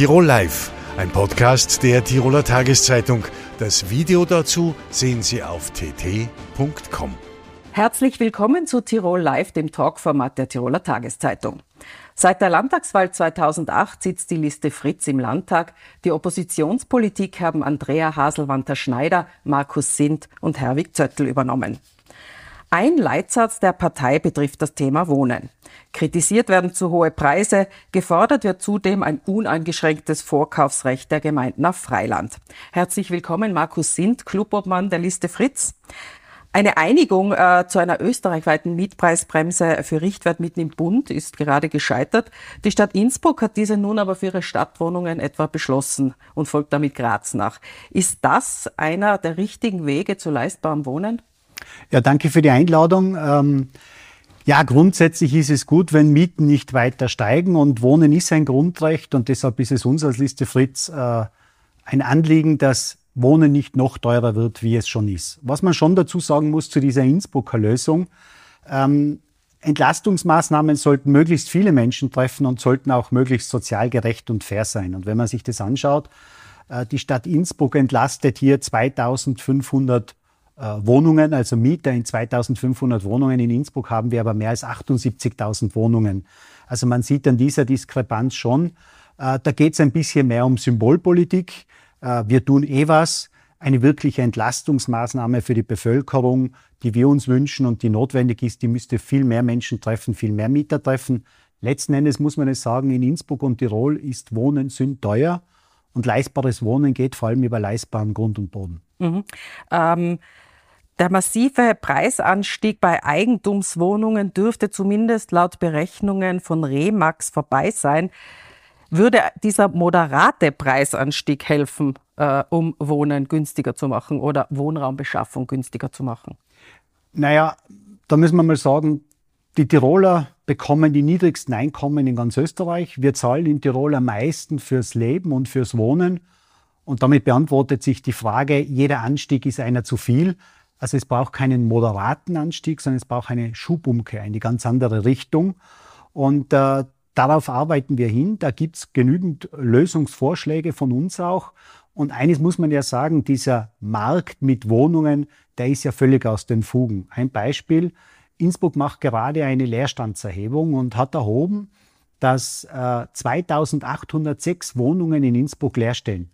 Tirol Live, ein Podcast der Tiroler Tageszeitung. Das Video dazu sehen Sie auf tt.com. Herzlich willkommen zu Tirol Live, dem Talkformat der Tiroler Tageszeitung. Seit der Landtagswahl 2008 sitzt die Liste Fritz im Landtag. Die Oppositionspolitik haben Andrea Haselwanter-Schneider, Markus Sindt und Herwig Zöttl übernommen. Ein Leitsatz der Partei betrifft das Thema Wohnen. Kritisiert werden zu hohe Preise, gefordert wird zudem ein uneingeschränktes Vorkaufsrecht der Gemeinden auf Freiland. Herzlich willkommen, Markus Sindt, Clubobmann der Liste Fritz. Eine Einigung äh, zu einer österreichweiten Mietpreisbremse für Richtwert mitten im Bund ist gerade gescheitert. Die Stadt Innsbruck hat diese nun aber für ihre Stadtwohnungen etwa beschlossen und folgt damit Graz nach. Ist das einer der richtigen Wege zu leistbarem Wohnen? Ja, danke für die Einladung. Ähm, ja, grundsätzlich ist es gut, wenn Mieten nicht weiter steigen und Wohnen ist ein Grundrecht und deshalb ist es uns als Liste Fritz äh, ein Anliegen, dass Wohnen nicht noch teurer wird, wie es schon ist. Was man schon dazu sagen muss zu dieser Innsbrucker Lösung, ähm, Entlastungsmaßnahmen sollten möglichst viele Menschen treffen und sollten auch möglichst sozial gerecht und fair sein. Und wenn man sich das anschaut, äh, die Stadt Innsbruck entlastet hier 2500 äh, Wohnungen, also Mieter in 2500 Wohnungen. In Innsbruck haben wir aber mehr als 78.000 Wohnungen. Also man sieht an dieser Diskrepanz schon, äh, da geht es ein bisschen mehr um Symbolpolitik. Äh, wir tun eh was, eine wirkliche Entlastungsmaßnahme für die Bevölkerung, die wir uns wünschen und die notwendig ist, die müsste viel mehr Menschen treffen, viel mehr Mieter treffen. Letzten Endes muss man es sagen, in Innsbruck und Tirol ist Wohnen sind teuer und leistbares Wohnen geht vor allem über leistbaren Grund und Boden. Mhm. Ähm der massive Preisanstieg bei Eigentumswohnungen dürfte zumindest laut Berechnungen von Remax vorbei sein. Würde dieser moderate Preisanstieg helfen, äh, um Wohnen günstiger zu machen oder Wohnraumbeschaffung günstiger zu machen? Naja, da müssen wir mal sagen, die Tiroler bekommen die niedrigsten Einkommen in ganz Österreich. Wir zahlen in Tirol am meisten fürs Leben und fürs Wohnen. Und damit beantwortet sich die Frage, jeder Anstieg ist einer zu viel. Also es braucht keinen moderaten Anstieg, sondern es braucht eine Schubumkehr in die ganz andere Richtung. Und äh, darauf arbeiten wir hin. Da gibt es genügend Lösungsvorschläge von uns auch. Und eines muss man ja sagen, dieser Markt mit Wohnungen, der ist ja völlig aus den Fugen. Ein Beispiel, Innsbruck macht gerade eine Leerstandserhebung und hat erhoben, dass äh, 2806 Wohnungen in Innsbruck leer stehen.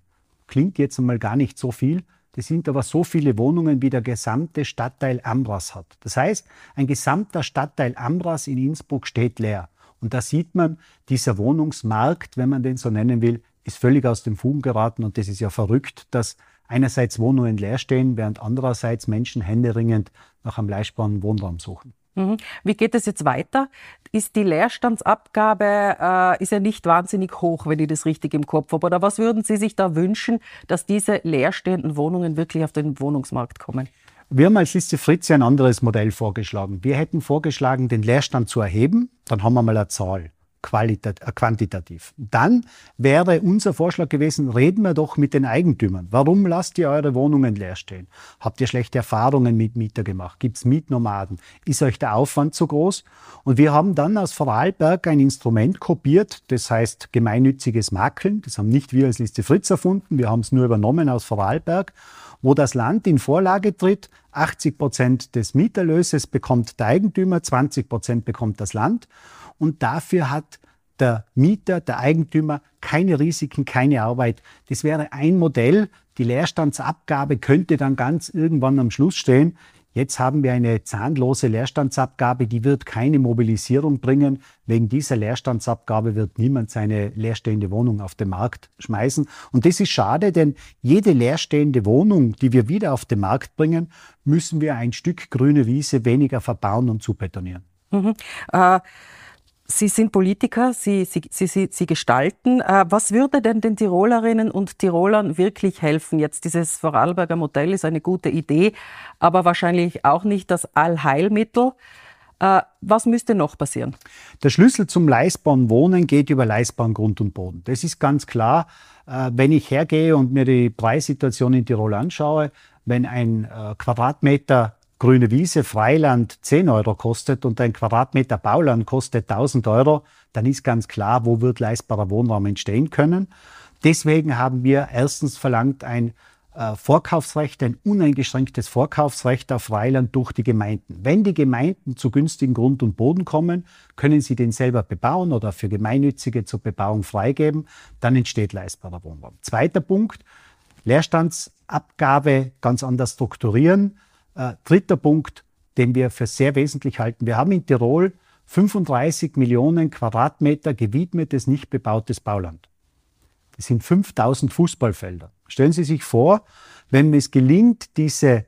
Klingt jetzt einmal gar nicht so viel, das sind aber so viele Wohnungen, wie der gesamte Stadtteil Ambras hat. Das heißt, ein gesamter Stadtteil Ambras in Innsbruck steht leer. Und da sieht man, dieser Wohnungsmarkt, wenn man den so nennen will, ist völlig aus dem Fugen geraten. Und das ist ja verrückt, dass einerseits Wohnungen leer stehen, während andererseits Menschen händeringend nach einem leistbaren Wohnraum suchen. Mhm. Wie geht es jetzt weiter? Ist die Leerstandsabgabe äh, ist ja nicht wahnsinnig hoch, wenn ich das richtig im Kopf habe. Oder was würden Sie sich da wünschen, dass diese leerstehenden Wohnungen wirklich auf den Wohnungsmarkt kommen? Wir haben als Liste Fritz ein anderes Modell vorgeschlagen. Wir hätten vorgeschlagen, den Leerstand zu erheben. Dann haben wir mal eine Zahl quantitativ. Dann wäre unser Vorschlag gewesen, reden wir doch mit den Eigentümern. Warum lasst ihr eure Wohnungen leer stehen? Habt ihr schlechte Erfahrungen mit Mieter gemacht? Gibt es Mietnomaden? Ist euch der Aufwand zu groß? Und wir haben dann aus Vorarlberg ein Instrument kopiert, das heißt gemeinnütziges Makeln. Das haben nicht wir als Liste Fritz erfunden, wir haben es nur übernommen aus Vorarlberg wo das Land in Vorlage tritt. 80 Prozent des Mieterlöses bekommt der Eigentümer, 20 Prozent bekommt das Land und dafür hat der Mieter, der Eigentümer keine Risiken, keine Arbeit. Das wäre ein Modell. Die Leerstandsabgabe könnte dann ganz irgendwann am Schluss stehen. Jetzt haben wir eine zahnlose Leerstandsabgabe, die wird keine Mobilisierung bringen. Wegen dieser Leerstandsabgabe wird niemand seine leerstehende Wohnung auf den Markt schmeißen. Und das ist schade, denn jede leerstehende Wohnung, die wir wieder auf den Markt bringen, müssen wir ein Stück grüne Wiese weniger verbauen und zubetonieren. Mhm. Äh Sie sind Politiker, Sie, Sie, Sie, Sie gestalten. Äh, was würde denn den Tirolerinnen und Tirolern wirklich helfen? Jetzt dieses Vorarlberger Modell ist eine gute Idee, aber wahrscheinlich auch nicht das Allheilmittel. Äh, was müsste noch passieren? Der Schlüssel zum leistbaren Wohnen geht über leistbaren Grund und Boden. Das ist ganz klar. Äh, wenn ich hergehe und mir die Preissituation in Tirol anschaue, wenn ein Quadratmeter grüne Wiese, Freiland 10 Euro kostet und ein Quadratmeter Bauland kostet 1000 Euro, dann ist ganz klar, wo wird leistbarer Wohnraum entstehen können. Deswegen haben wir erstens verlangt ein äh, Vorkaufsrecht, ein uneingeschränktes Vorkaufsrecht auf Freiland durch die Gemeinden. Wenn die Gemeinden zu günstigen Grund und Boden kommen, können sie den selber bebauen oder für Gemeinnützige zur Bebauung freigeben, dann entsteht leistbarer Wohnraum. Zweiter Punkt, Leerstandsabgabe ganz anders strukturieren. Äh, dritter Punkt, den wir für sehr wesentlich halten. Wir haben in Tirol 35 Millionen Quadratmeter gewidmetes, nicht bebautes Bauland. Das sind 5000 Fußballfelder. Stellen Sie sich vor, wenn es gelingt, diese,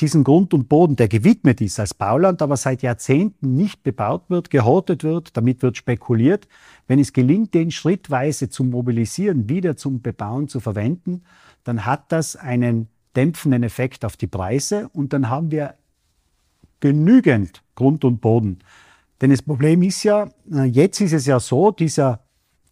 diesen Grund und Boden, der gewidmet ist als Bauland, aber seit Jahrzehnten nicht bebaut wird, gehortet wird, damit wird spekuliert, wenn es gelingt, den schrittweise zu mobilisieren, wieder zum Bebauen zu verwenden, dann hat das einen dämpfenden Effekt auf die Preise und dann haben wir genügend Grund und Boden. Denn das Problem ist ja, äh, jetzt ist es ja so, dieser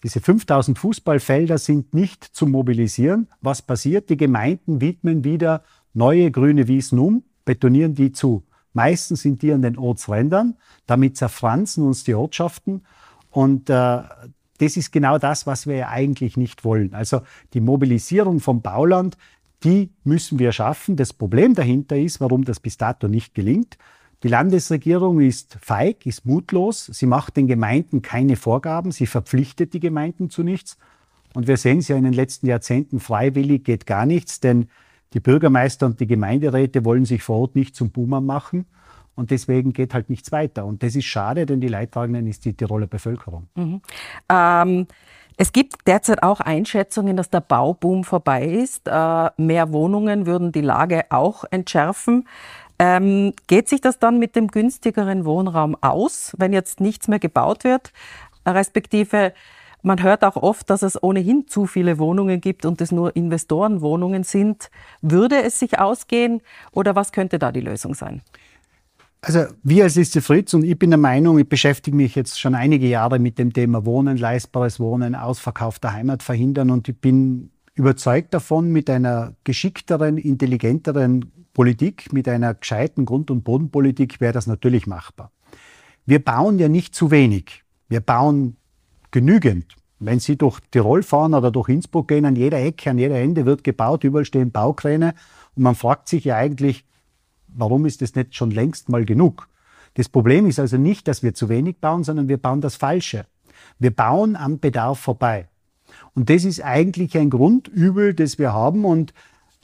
diese 5000 Fußballfelder sind nicht zu mobilisieren. Was passiert? Die Gemeinden widmen wieder neue grüne Wiesen um, betonieren die zu. Meistens sind die an den Ortsrändern. Damit zerfranzen uns die Ortschaften. Und äh, das ist genau das, was wir ja eigentlich nicht wollen. Also die Mobilisierung vom Bauland, die müssen wir schaffen. Das Problem dahinter ist, warum das bis dato nicht gelingt, die Landesregierung ist feig, ist mutlos. Sie macht den Gemeinden keine Vorgaben. Sie verpflichtet die Gemeinden zu nichts. Und wir sehen es ja in den letzten Jahrzehnten, freiwillig geht gar nichts, denn die Bürgermeister und die Gemeinderäte wollen sich vor Ort nicht zum Boomer machen. Und deswegen geht halt nichts weiter. Und das ist schade, denn die Leidtragenden ist die Tiroler Bevölkerung. Mhm. Ähm es gibt derzeit auch Einschätzungen, dass der Bauboom vorbei ist. Äh, mehr Wohnungen würden die Lage auch entschärfen. Ähm, geht sich das dann mit dem günstigeren Wohnraum aus, wenn jetzt nichts mehr gebaut wird? Respektive, man hört auch oft, dass es ohnehin zu viele Wohnungen gibt und es nur Investorenwohnungen sind. Würde es sich ausgehen oder was könnte da die Lösung sein? Also wir als Liste Fritz und ich bin der Meinung, ich beschäftige mich jetzt schon einige Jahre mit dem Thema Wohnen, leistbares Wohnen, Ausverkauf der Heimat verhindern und ich bin überzeugt davon, mit einer geschickteren, intelligenteren Politik, mit einer gescheiten Grund- und Bodenpolitik wäre das natürlich machbar. Wir bauen ja nicht zu wenig. Wir bauen genügend. Wenn Sie durch Tirol fahren oder durch Innsbruck gehen, an jeder Ecke, an jeder Ende wird gebaut, überall stehen Baukräne. Und man fragt sich ja eigentlich, warum ist das nicht schon längst mal genug? Das Problem ist also nicht, dass wir zu wenig bauen, sondern wir bauen das Falsche. Wir bauen am Bedarf vorbei. Und das ist eigentlich ein Grundübel, das wir haben. Und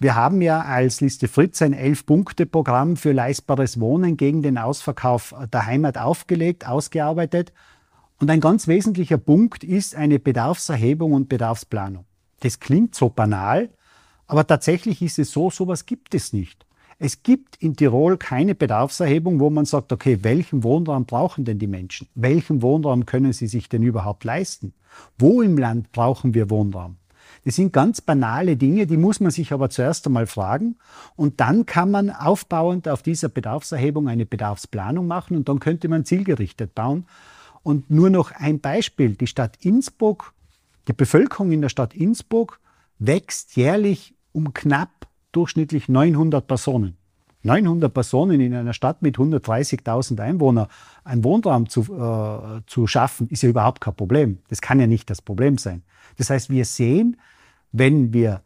wir haben ja als Liste Fritz ein Elf-Punkte-Programm für leistbares Wohnen gegen den Ausverkauf der Heimat aufgelegt, ausgearbeitet. Und ein ganz wesentlicher Punkt ist eine Bedarfserhebung und Bedarfsplanung. Das klingt so banal, aber tatsächlich ist es so, sowas gibt es nicht. Es gibt in Tirol keine Bedarfserhebung, wo man sagt, okay, welchen Wohnraum brauchen denn die Menschen? Welchen Wohnraum können sie sich denn überhaupt leisten? Wo im Land brauchen wir Wohnraum? Das sind ganz banale Dinge, die muss man sich aber zuerst einmal fragen. Und dann kann man aufbauend auf dieser Bedarfserhebung eine Bedarfsplanung machen und dann könnte man zielgerichtet bauen. Und nur noch ein Beispiel. Die Stadt Innsbruck, die Bevölkerung in der Stadt Innsbruck wächst jährlich um knapp durchschnittlich 900 Personen. 900 Personen in einer Stadt mit 130.000 Einwohnern einen Wohnraum zu, äh, zu schaffen, ist ja überhaupt kein Problem. Das kann ja nicht das Problem sein. Das heißt, wir sehen, wenn wir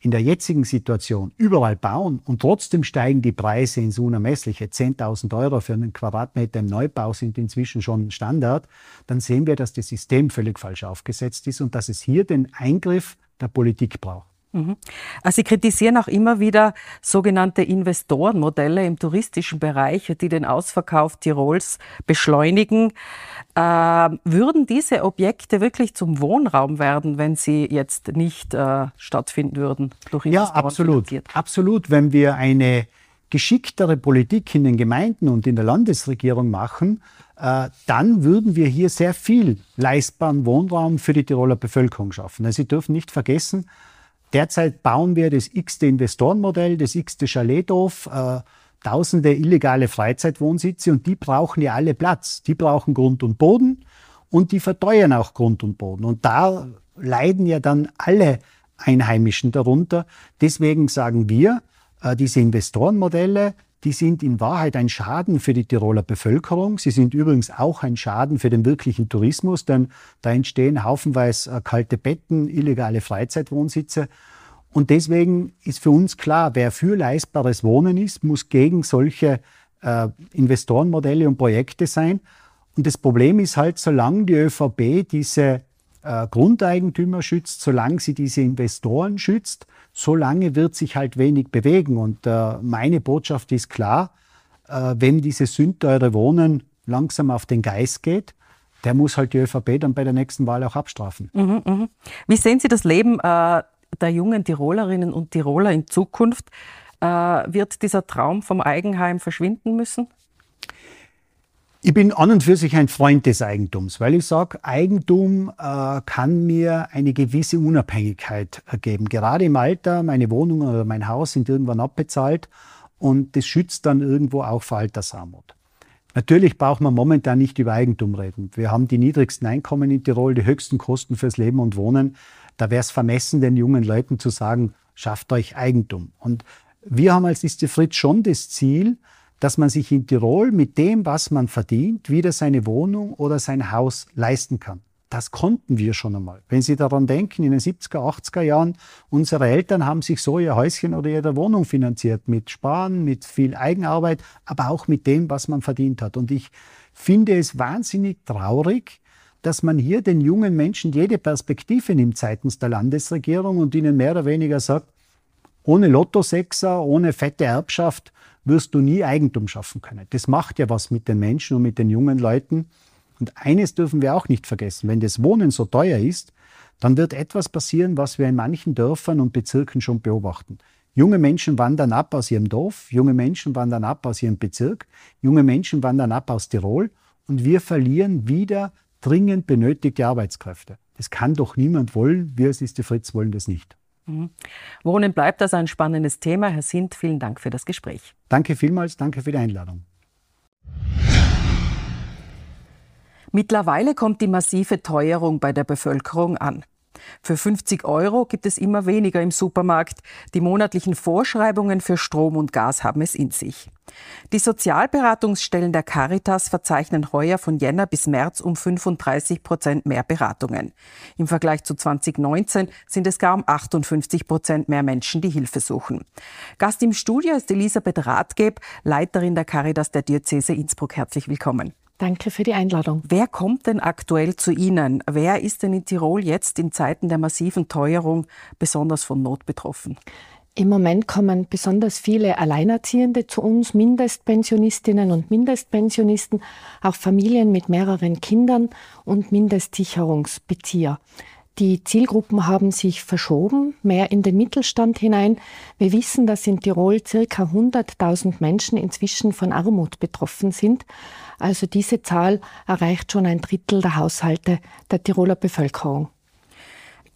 in der jetzigen Situation überall bauen und trotzdem steigen die Preise ins Unermessliche, 10.000 Euro für einen Quadratmeter im Neubau sind inzwischen schon Standard, dann sehen wir, dass das System völlig falsch aufgesetzt ist und dass es hier den Eingriff der Politik braucht. Mhm. Also Sie kritisieren auch immer wieder sogenannte Investorenmodelle im touristischen Bereich, die den Ausverkauf Tirols beschleunigen. Äh, würden diese Objekte wirklich zum Wohnraum werden, wenn sie jetzt nicht äh, stattfinden würden? Durch ja, absolut. Finanziert? Absolut. Wenn wir eine geschicktere Politik in den Gemeinden und in der Landesregierung machen, äh, dann würden wir hier sehr viel leistbaren Wohnraum für die Tiroler Bevölkerung schaffen. Also Sie dürfen nicht vergessen, Derzeit bauen wir das x-te Investorenmodell, das x-te Chaletdorf, äh, tausende illegale Freizeitwohnsitze und die brauchen ja alle Platz. Die brauchen Grund und Boden und die verteuern auch Grund und Boden. Und da leiden ja dann alle Einheimischen darunter. Deswegen sagen wir, äh, diese Investorenmodelle, die sind in Wahrheit ein Schaden für die Tiroler Bevölkerung. Sie sind übrigens auch ein Schaden für den wirklichen Tourismus, denn da entstehen haufenweise äh, kalte Betten, illegale Freizeitwohnsitze. Und deswegen ist für uns klar, wer für leistbares Wohnen ist, muss gegen solche äh, Investorenmodelle und Projekte sein. Und das Problem ist halt, solange die ÖVP diese äh, Grundeigentümer schützt, solange sie diese Investoren schützt, solange wird sich halt wenig bewegen. Und äh, meine Botschaft ist klar, äh, wenn dieses sündteure Wohnen langsam auf den Geist geht, der muss halt die ÖVP dann bei der nächsten Wahl auch abstrafen. Mhm, mh. Wie sehen Sie das Leben äh, der jungen Tirolerinnen und Tiroler in Zukunft? Äh, wird dieser Traum vom Eigenheim verschwinden müssen? Ich bin an und für sich ein Freund des Eigentums, weil ich sage, Eigentum äh, kann mir eine gewisse Unabhängigkeit geben. Gerade im Alter, meine Wohnung oder mein Haus sind irgendwann abbezahlt und das schützt dann irgendwo auch vor Altersarmut. Natürlich braucht man momentan nicht über Eigentum reden. Wir haben die niedrigsten Einkommen in Tirol, die höchsten Kosten fürs Leben und Wohnen. Da wäre es vermessen, den jungen Leuten zu sagen, schafft euch Eigentum. Und wir haben als Liste Fritz schon das Ziel, dass man sich in Tirol mit dem, was man verdient, wieder seine Wohnung oder sein Haus leisten kann. Das konnten wir schon einmal. Wenn Sie daran denken, in den 70er, 80er Jahren, unsere Eltern haben sich so ihr Häuschen oder ihre Wohnung finanziert, mit Sparen, mit viel Eigenarbeit, aber auch mit dem, was man verdient hat. Und ich finde es wahnsinnig traurig, dass man hier den jungen Menschen jede Perspektive nimmt seitens der Landesregierung und ihnen mehr oder weniger sagt, ohne Lottosechser, ohne fette Erbschaft wirst du nie Eigentum schaffen können. Das macht ja was mit den Menschen und mit den jungen Leuten. Und eines dürfen wir auch nicht vergessen, wenn das Wohnen so teuer ist, dann wird etwas passieren, was wir in manchen Dörfern und Bezirken schon beobachten. Junge Menschen wandern ab aus ihrem Dorf, junge Menschen wandern ab aus ihrem Bezirk, junge Menschen wandern ab aus Tirol und wir verlieren wieder dringend benötigte Arbeitskräfte. Das kann doch niemand wollen. Wir als Liste Fritz wollen das nicht. Mhm. Wohnen bleibt also ein spannendes Thema. Herr Sint, vielen Dank für das Gespräch. Danke vielmals, danke für die Einladung. Mittlerweile kommt die massive Teuerung bei der Bevölkerung an. Für 50 Euro gibt es immer weniger im Supermarkt. Die monatlichen Vorschreibungen für Strom und Gas haben es in sich. Die Sozialberatungsstellen der Caritas verzeichnen heuer von Jänner bis März um 35 Prozent mehr Beratungen. Im Vergleich zu 2019 sind es gar um 58 Prozent mehr Menschen, die Hilfe suchen. Gast im Studio ist Elisabeth Rathgeb, Leiterin der Caritas der Diözese Innsbruck. Herzlich willkommen. Danke für die Einladung. Wer kommt denn aktuell zu Ihnen? Wer ist denn in Tirol jetzt in Zeiten der massiven Teuerung besonders von Not betroffen? Im Moment kommen besonders viele Alleinerziehende zu uns, Mindestpensionistinnen und Mindestpensionisten, auch Familien mit mehreren Kindern und Mindestsicherungsbezieher. Die Zielgruppen haben sich verschoben, mehr in den Mittelstand hinein. Wir wissen, dass in Tirol circa 100.000 Menschen inzwischen von Armut betroffen sind. Also diese Zahl erreicht schon ein Drittel der Haushalte der Tiroler Bevölkerung.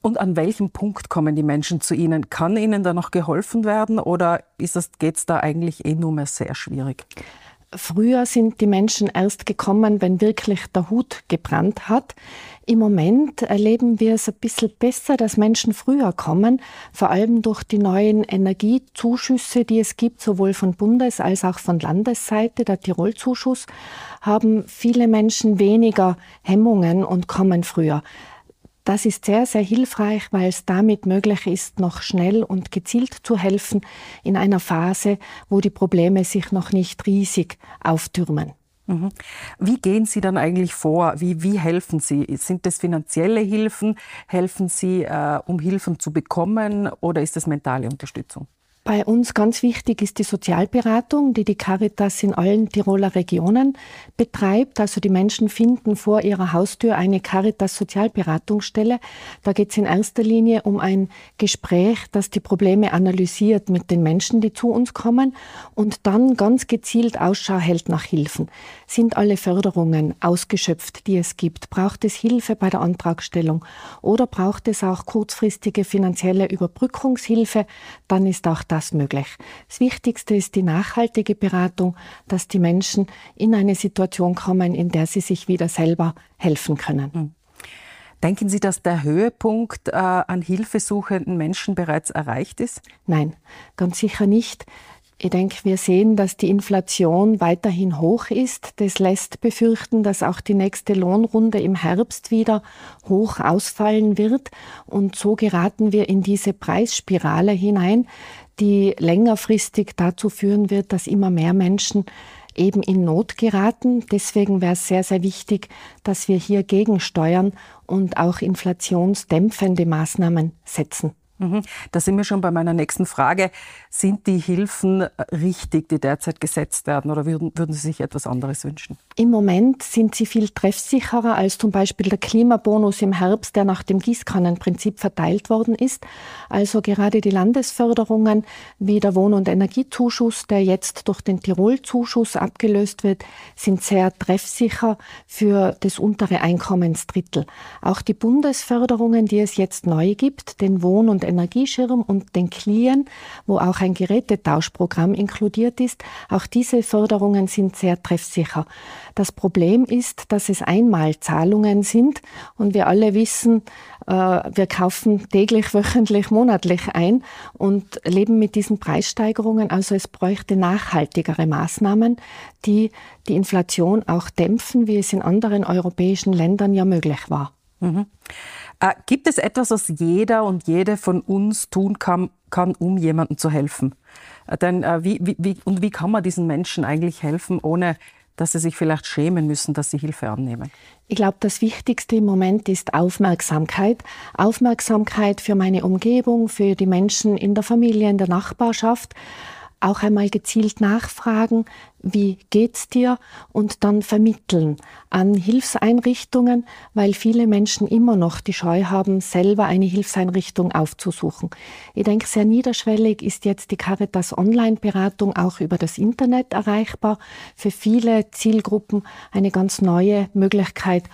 Und an welchem Punkt kommen die Menschen zu Ihnen? Kann Ihnen da noch geholfen werden oder geht es da eigentlich eh nur mehr sehr schwierig? Früher sind die Menschen erst gekommen, wenn wirklich der Hut gebrannt hat. Im Moment erleben wir es ein bisschen besser, dass Menschen früher kommen, vor allem durch die neuen Energiezuschüsse, die es gibt, sowohl von Bundes- als auch von Landesseite, der Tirolzuschuss, haben viele Menschen weniger Hemmungen und kommen früher. Das ist sehr, sehr hilfreich, weil es damit möglich ist, noch schnell und gezielt zu helfen in einer Phase, wo die Probleme sich noch nicht riesig auftürmen. Mhm. Wie gehen Sie dann eigentlich vor? Wie, wie helfen Sie? Sind das finanzielle Hilfen? Helfen Sie, äh, um Hilfen zu bekommen oder ist das mentale Unterstützung? Bei uns ganz wichtig ist die Sozialberatung, die die Caritas in allen Tiroler Regionen betreibt. Also die Menschen finden vor ihrer Haustür eine Caritas Sozialberatungsstelle. Da geht es in erster Linie um ein Gespräch, das die Probleme analysiert mit den Menschen, die zu uns kommen und dann ganz gezielt Ausschau hält nach Hilfen. Sind alle Förderungen ausgeschöpft, die es gibt? Braucht es Hilfe bei der Antragstellung oder braucht es auch kurzfristige finanzielle Überbrückungshilfe? Dann ist auch das möglich. Das Wichtigste ist die nachhaltige Beratung, dass die Menschen in eine Situation kommen, in der sie sich wieder selber helfen können. Hm. Denken Sie, dass der Höhepunkt äh, an hilfesuchenden Menschen bereits erreicht ist? Nein, ganz sicher nicht. Ich denke, wir sehen, dass die Inflation weiterhin hoch ist. Das lässt befürchten, dass auch die nächste Lohnrunde im Herbst wieder hoch ausfallen wird. Und so geraten wir in diese Preisspirale hinein, die längerfristig dazu führen wird, dass immer mehr Menschen eben in Not geraten. Deswegen wäre es sehr, sehr wichtig, dass wir hier gegensteuern und auch inflationsdämpfende Maßnahmen setzen. Mhm. Da sind wir schon bei meiner nächsten Frage. Sind die Hilfen richtig, die derzeit gesetzt werden, oder würden, würden Sie sich etwas anderes wünschen? Im Moment sind sie viel treffsicherer als zum Beispiel der Klimabonus im Herbst, der nach dem Gießkannenprinzip verteilt worden ist. Also gerade die Landesförderungen wie der Wohn- und Energiezuschuss, der jetzt durch den Tirolzuschuss abgelöst wird, sind sehr treffsicher für das untere Einkommensdrittel. Auch die Bundesförderungen, die es jetzt neu gibt, den Wohn- und Energieschirm und den Klien, wo auch ein Gerätetauschprogramm inkludiert ist. Auch diese Förderungen sind sehr treffsicher. Das Problem ist, dass es Einmalzahlungen sind und wir alle wissen, äh, wir kaufen täglich, wöchentlich, monatlich ein und leben mit diesen Preissteigerungen. Also es bräuchte nachhaltigere Maßnahmen, die die Inflation auch dämpfen, wie es in anderen europäischen Ländern ja möglich war. Mhm. Äh, gibt es etwas, was jeder und jede von uns tun kann, kann um jemandem zu helfen? Äh, denn äh, wie, wie, und wie kann man diesen Menschen eigentlich helfen, ohne dass sie sich vielleicht schämen müssen, dass sie Hilfe annehmen? Ich glaube, das Wichtigste im Moment ist Aufmerksamkeit. Aufmerksamkeit für meine Umgebung, für die Menschen in der Familie, in der Nachbarschaft auch einmal gezielt nachfragen, wie geht's dir und dann vermitteln an Hilfseinrichtungen, weil viele Menschen immer noch die Scheu haben, selber eine Hilfseinrichtung aufzusuchen. Ich denke, sehr niederschwellig ist jetzt die Caritas Online-Beratung auch über das Internet erreichbar. Für viele Zielgruppen eine ganz neue Möglichkeit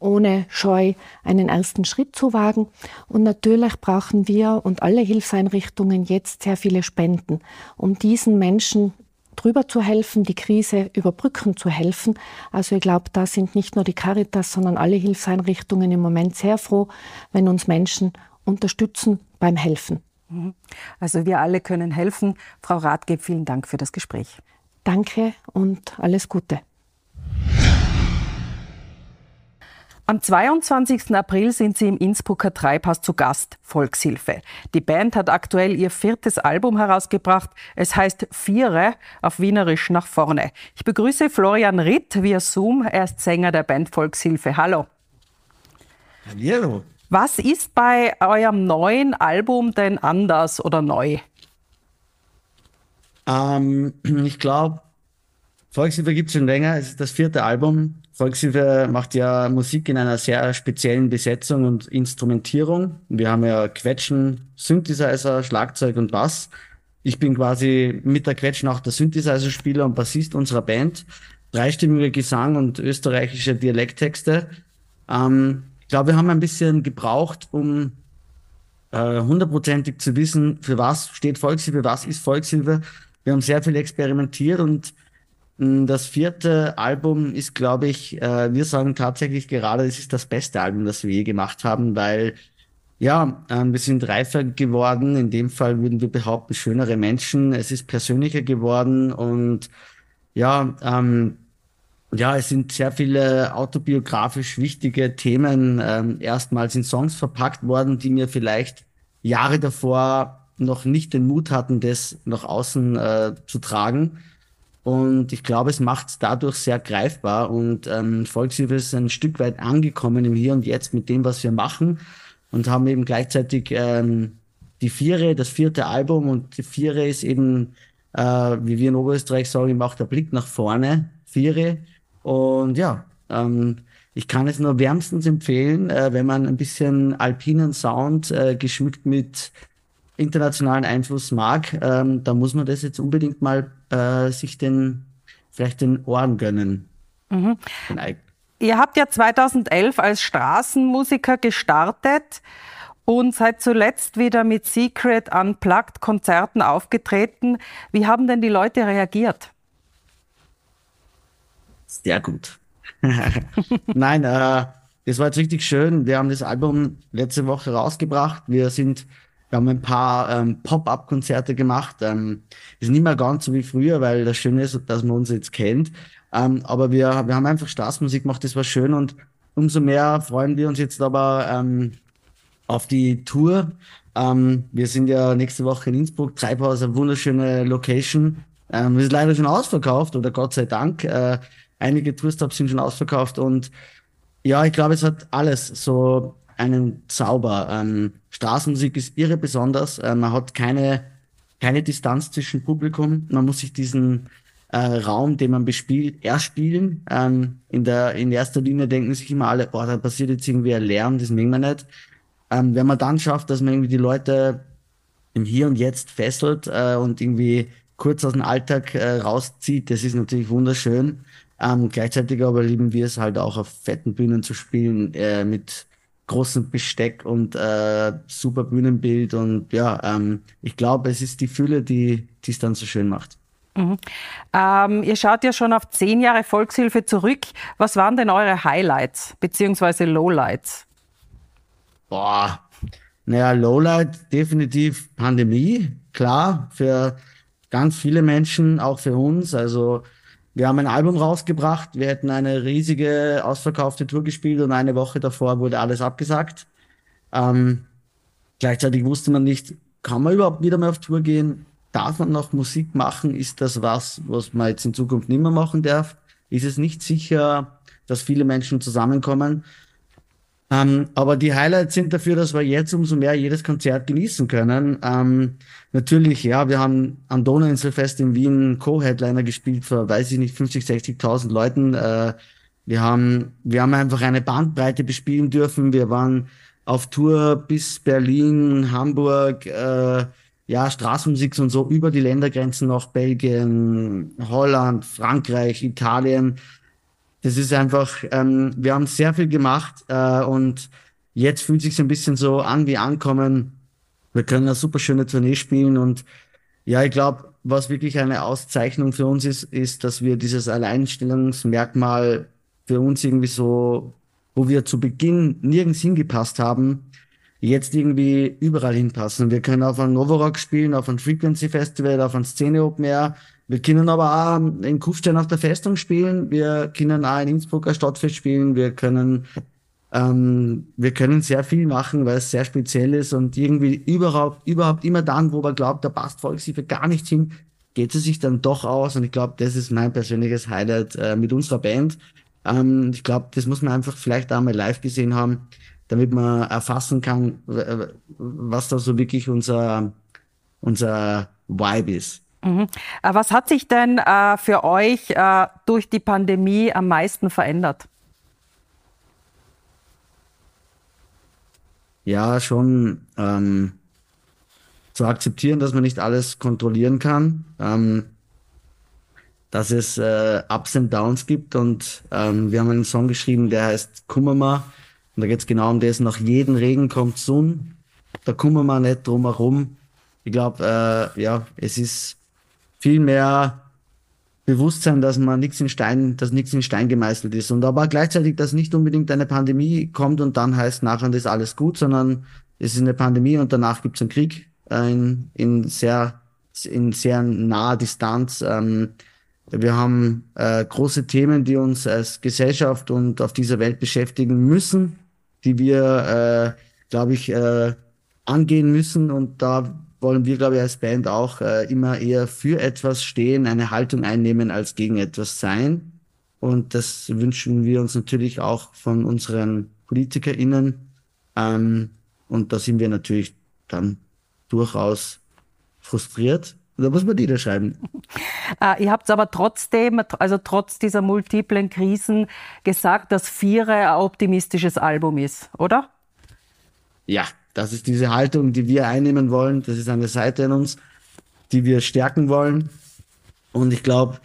ohne Scheu einen ersten Schritt zu wagen. Und natürlich brauchen wir und alle Hilfseinrichtungen jetzt sehr viele Spenden, um diesen Menschen drüber zu helfen, die Krise überbrücken zu helfen. Also ich glaube, da sind nicht nur die Caritas, sondern alle Hilfseinrichtungen im Moment sehr froh, wenn uns Menschen unterstützen beim Helfen. Mhm. Also wir alle können helfen. Frau Rathgeb, vielen Dank für das Gespräch. Danke und alles Gute. Am 22. April sind sie im Innsbrucker Treibhaus zu Gast, Volkshilfe. Die Band hat aktuell ihr viertes Album herausgebracht. Es heißt Viere auf Wienerisch nach vorne. Ich begrüße Florian Ritt via Zoom. Er ist Sänger der Band Volkshilfe. Hallo. Hallo. Was ist bei eurem neuen Album denn anders oder neu? Ähm, ich glaube, Volkshilfe gibt es schon länger. Es ist das vierte Album. Volkshilfe macht ja Musik in einer sehr speziellen Besetzung und Instrumentierung. Wir haben ja Quetschen, Synthesizer, Schlagzeug und Bass. Ich bin quasi mit der Quetschen auch der Synthesizer-Spieler und Bassist unserer Band. Dreistimmiger Gesang und österreichische Dialekttexte. Ähm, ich glaube, wir haben ein bisschen gebraucht, um äh, hundertprozentig zu wissen, für was steht Volkshilfe, was ist Volkshilfe. Wir haben sehr viel experimentiert und das vierte Album ist, glaube ich, äh, wir sagen tatsächlich gerade, es ist das beste Album, das wir je gemacht haben, weil ja, äh, wir sind reifer geworden. In dem Fall würden wir behaupten, schönere Menschen. Es ist persönlicher geworden und ja, ähm, ja, es sind sehr viele autobiografisch wichtige Themen ähm, erstmals in Songs verpackt worden, die mir vielleicht Jahre davor noch nicht den Mut hatten, das nach außen äh, zu tragen. Und ich glaube, es macht es dadurch sehr greifbar. Und ähm, Volkshilfe ist ein Stück weit angekommen im Hier und Jetzt mit dem, was wir machen. Und haben eben gleichzeitig ähm, die Viere, das vierte Album. Und die Viere ist eben, äh, wie wir in Oberösterreich sagen, eben auch der Blick nach vorne, Viere. Und ja, ähm, ich kann es nur wärmstens empfehlen, äh, wenn man ein bisschen alpinen Sound äh, geschmückt mit internationalen Einfluss mag, ähm, da muss man das jetzt unbedingt mal äh, sich den vielleicht den Ohren gönnen. Mhm. Ihr habt ja 2011 als Straßenmusiker gestartet und seid zuletzt wieder mit Secret Unplugged Konzerten aufgetreten. Wie haben denn die Leute reagiert? Sehr gut. Nein, äh, das war jetzt richtig schön. Wir haben das Album letzte Woche rausgebracht. Wir sind Wir haben ein paar ähm, Pop-up-Konzerte gemacht. Ähm, ist nicht mehr ganz so wie früher, weil das Schöne ist, dass man uns jetzt kennt. Ähm, aber wir, wir haben einfach Straßenmusik gemacht, das war schön und umso mehr freuen wir uns jetzt aber ähm, auf die Tour. Ähm, wir sind ja nächste Woche in Innsbruck, Treibhaus, eine wunderschöne Location. Ähm, ist leider schon ausverkauft oder Gott sei Dank. Äh, einige Tourstops sind schon ausverkauft und ja, ich glaube, es hat alles so einen Zauber. Ähm, Straßenmusik ist irre besonders. Äh, man hat keine, keine Distanz zwischen Publikum. Man muss sich diesen äh, Raum, den man bespielt, erspielen. Ähm, in, der, in erster Linie denken sich immer alle, boah, da passiert jetzt irgendwie ein Lärm, das mögen wir nicht. Ähm, wenn man dann schafft, dass man irgendwie die Leute im Hier und Jetzt fesselt äh, und irgendwie kurz aus dem Alltag äh, rauszieht, das ist natürlich wunderschön. Ähm, gleichzeitig aber lieben wir es halt auch auf fetten Bühnen zu spielen, äh, mit großem Besteck und äh, super Bühnenbild. Und ja, ähm, ich glaube, es ist die Fülle, die es dann so schön macht. Mhm. Ähm, ihr schaut ja schon auf zehn Jahre Volkshilfe zurück. Was waren denn eure Highlights bzw. Lowlights? Boah, naja, Lowlight definitiv Pandemie, klar, für ganz viele Menschen, auch für uns. Also wir haben ein Album rausgebracht, wir hätten eine riesige ausverkaufte Tour gespielt und eine Woche davor wurde alles abgesagt. Ähm, gleichzeitig wusste man nicht, kann man überhaupt wieder mal auf Tour gehen? Darf man noch Musik machen? Ist das was, was man jetzt in Zukunft nicht mehr machen darf? Ist es nicht sicher, dass viele Menschen zusammenkommen? Ähm, aber die Highlights sind dafür, dass wir jetzt umso mehr jedes Konzert genießen können. Ähm, natürlich, ja, wir haben am Donauinselfest in Wien Co-Headliner gespielt für, weiß ich nicht, 50, 60.000 Leuten. Äh, wir haben, wir haben einfach eine Bandbreite bespielen dürfen. Wir waren auf Tour bis Berlin, Hamburg, äh, ja, Straßenmusik und so über die Ländergrenzen nach Belgien, Holland, Frankreich, Italien. Das ist einfach, ähm, wir haben sehr viel gemacht äh, und jetzt fühlt sich ein bisschen so an wie Ankommen. Wir können eine super schöne Tournee spielen und ja, ich glaube, was wirklich eine Auszeichnung für uns ist, ist, dass wir dieses Alleinstellungsmerkmal für uns irgendwie so, wo wir zu Beginn nirgends hingepasst haben, jetzt irgendwie überall hinpassen. Wir können auf ein Novorock spielen, auf ein Frequency Festival, auf ein Szene Open Air, wir können aber auch in Kufstein auf der Festung spielen. Wir können auch in Innsbrucker Stadtfest spielen. Wir können, ähm, wir können sehr viel machen, weil es sehr speziell ist und irgendwie überhaupt, überhaupt immer dann, wo man glaubt, da passt Volkshilfe gar nicht hin, geht es sich dann doch aus. Und ich glaube, das ist mein persönliches Highlight äh, mit unserer Band. Ähm, ich glaube, das muss man einfach vielleicht auch mal live gesehen haben, damit man erfassen kann, was da so wirklich unser, unser Vibe ist. Mhm. Äh, was hat sich denn äh, für euch äh, durch die Pandemie am meisten verändert? Ja, schon ähm, zu akzeptieren, dass man nicht alles kontrollieren kann, ähm, dass es äh, Ups und Downs gibt und ähm, wir haben einen Song geschrieben, der heißt Kummerma und da geht es genau um das, nach jedem Regen kommt Sonne, da kummer wir nicht drum herum. Ich glaube, äh, ja, es ist viel mehr Bewusstsein, dass man nichts in Stein, dass nichts in Stein gemeißelt ist. Und aber gleichzeitig, dass nicht unbedingt eine Pandemie kommt und dann heißt nachher ist alles gut, sondern es ist eine Pandemie und danach gibt es einen Krieg äh, in, in sehr in sehr naher Distanz. Ähm, wir haben äh, große Themen, die uns als Gesellschaft und auf dieser Welt beschäftigen müssen, die wir, äh, glaube ich, angehen müssen. Und da wollen wir, glaube ich, als Band auch äh, immer eher für etwas stehen, eine Haltung einnehmen, als gegen etwas sein. Und das wünschen wir uns natürlich auch von unseren PolitikerInnen. Ähm, und da sind wir natürlich dann durchaus frustriert. Da muss man niederschreiben. Äh, ihr habt aber trotzdem, also trotz dieser multiplen Krisen, gesagt, dass Viere ein optimistisches Album ist, oder? Ja, das ist diese Haltung, die wir einnehmen wollen. Das ist eine Seite in uns, die wir stärken wollen. Und ich glaube,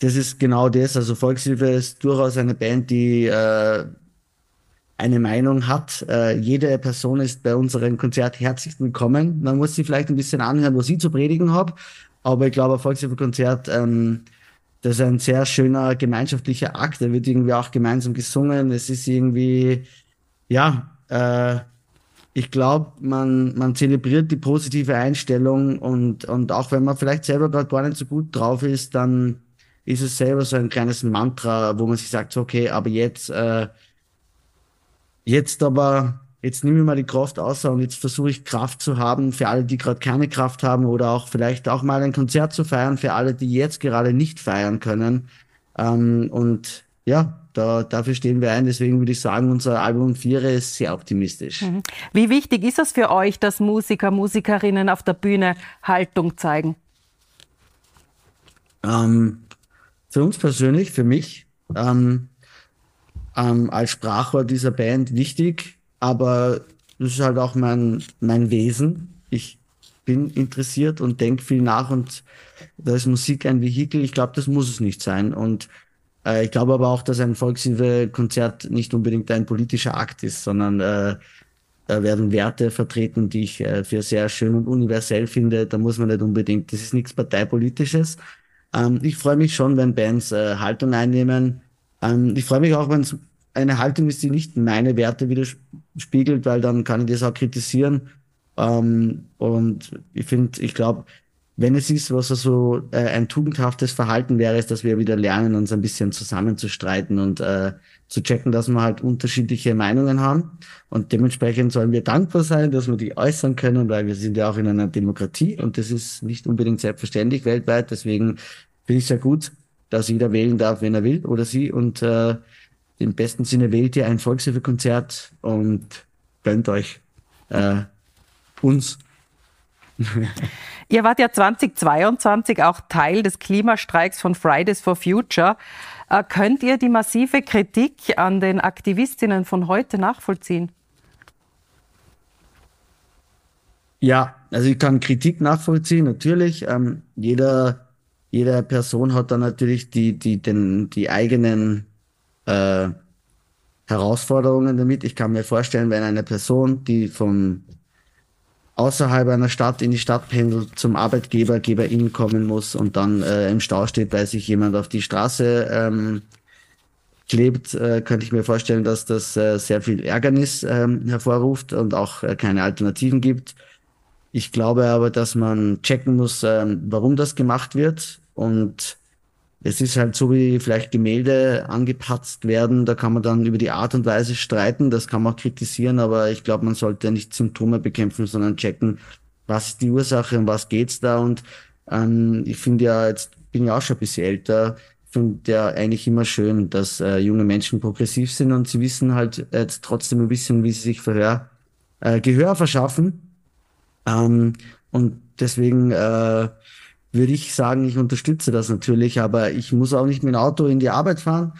das ist genau das. Also Volkshilfe ist durchaus eine Band, die äh, eine Meinung hat. Äh, jede Person ist bei unserem Konzert herzlich willkommen. Man muss sie vielleicht ein bisschen anhören, was ich zu predigen habe. Aber ich glaube, ein Volkshilfe-Konzert, ähm, das ist ein sehr schöner gemeinschaftlicher Akt. Da wird irgendwie auch gemeinsam gesungen. Es ist irgendwie, ja, äh, ich glaube, man, man zelebriert die positive Einstellung und, und auch wenn man vielleicht selber gerade gar nicht so gut drauf ist, dann ist es selber so ein kleines Mantra, wo man sich sagt, okay, aber jetzt, äh, jetzt aber, jetzt nehme ich mal die Kraft aus und jetzt versuche ich Kraft zu haben für alle, die gerade keine Kraft haben oder auch vielleicht auch mal ein Konzert zu feiern für alle, die jetzt gerade nicht feiern können. Ähm, und ja, da, dafür stehen wir ein. Deswegen würde ich sagen, unser Album Viere ist sehr optimistisch. Mhm. Wie wichtig ist es für euch, dass Musiker, Musikerinnen auf der Bühne Haltung zeigen? Ähm, für uns persönlich, für mich, ähm, ähm, als Sprachrohr dieser Band wichtig, aber das ist halt auch mein, mein Wesen. Ich bin interessiert und denke viel nach und da ist Musik ein Vehikel. Ich glaube, das muss es nicht sein. Und äh, ich glaube aber auch, dass ein Volkshilfe-Konzert nicht unbedingt ein politischer Akt ist, sondern äh, da werden Werte vertreten, die ich äh, für sehr schön und universell finde. Da muss man nicht unbedingt, das ist nichts Parteipolitisches. Ähm, ich freue mich schon, wenn Bands äh, Haltung einnehmen. Ähm, ich freue mich auch, wenn es eine Haltung ist, die nicht meine Werte widerspiegelt, weil dann kann ich das auch kritisieren. Ähm, und ich finde, ich glaube, wenn es ist, was so äh, ein tugendhaftes Verhalten wäre, ist, dass wir wieder lernen, uns ein bisschen zusammenzustreiten und äh, zu checken, dass wir halt unterschiedliche Meinungen haben. Und dementsprechend sollen wir dankbar sein, dass wir die äußern können, weil wir sind ja auch in einer Demokratie und das ist nicht unbedingt selbstverständlich weltweit. Deswegen finde ich es ja gut, dass jeder wählen darf, wenn er will oder sie. Und äh, im besten Sinne wählt ihr ein Volkshilfekonzert und gönnt euch äh, uns. Ihr wart ja 2022 auch Teil des Klimastreiks von Fridays for Future. Äh, könnt ihr die massive Kritik an den Aktivistinnen von heute nachvollziehen? Ja, also ich kann Kritik nachvollziehen, natürlich. Ähm, jeder, jede Person hat dann natürlich die, die, den, die eigenen äh, Herausforderungen damit. Ich kann mir vorstellen, wenn eine Person, die vom außerhalb einer Stadt in die Stadt pendelt, zum Arbeitgeber, Geberin kommen muss und dann äh, im Stau steht, weil sich jemand auf die Straße ähm, klebt, äh, könnte ich mir vorstellen, dass das äh, sehr viel Ärgernis ähm, hervorruft und auch äh, keine Alternativen gibt. Ich glaube aber, dass man checken muss, ähm, warum das gemacht wird und es ist halt so, wie vielleicht Gemälde angepatzt werden, da kann man dann über die Art und Weise streiten, das kann man kritisieren, aber ich glaube, man sollte nicht Symptome bekämpfen, sondern checken, was ist die Ursache und was geht's da und ähm, ich finde ja, jetzt bin ja auch schon ein bisschen älter, finde ja eigentlich immer schön, dass äh, junge Menschen progressiv sind und sie wissen halt jetzt trotzdem ein bisschen, wie sie sich Verhör, äh, Gehör verschaffen. Ähm, und deswegen äh, würde ich sagen, ich unterstütze das natürlich, aber ich muss auch nicht mit dem Auto in die Arbeit fahren.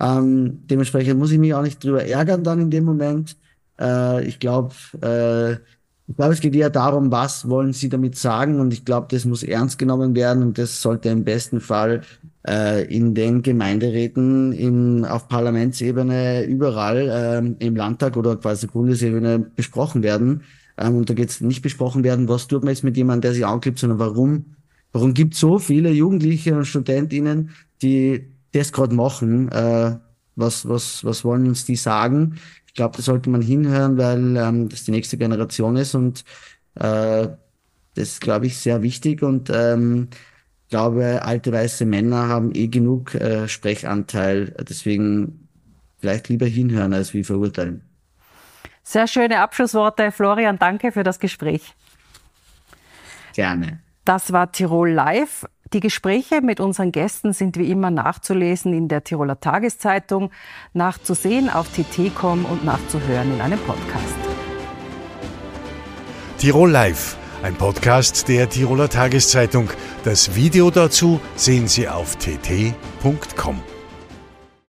Ähm, dementsprechend muss ich mich auch nicht drüber ärgern dann in dem Moment. Äh, ich glaube, äh, ich glaube, es geht eher darum, was wollen Sie damit sagen und ich glaube, das muss ernst genommen werden und das sollte im besten Fall äh, in den Gemeinderäten, im, auf Parlamentsebene, überall äh, im Landtag oder quasi Bundesebene besprochen werden. Ähm, und da geht es nicht besprochen werden, was tut man jetzt mit jemandem, der sich anklebt, sondern warum Warum gibt es so viele Jugendliche und Studentinnen, die das gerade machen? Äh, was, was, was wollen uns die sagen? Ich glaube, da sollte man hinhören, weil ähm, das die nächste Generation ist und äh, das ist, glaube ich, sehr wichtig und ähm, glaube, alte weiße Männer haben eh genug äh, Sprechanteil. Deswegen vielleicht lieber hinhören als wie verurteilen. Sehr schöne Abschlussworte. Florian, danke für das Gespräch. Gerne. Das war Tirol Live. Die Gespräche mit unseren Gästen sind wie immer nachzulesen in der Tiroler Tageszeitung, nachzusehen auf tt.com und nachzuhören in einem Podcast. Tirol Live, ein Podcast der Tiroler Tageszeitung. Das Video dazu sehen Sie auf tt.com.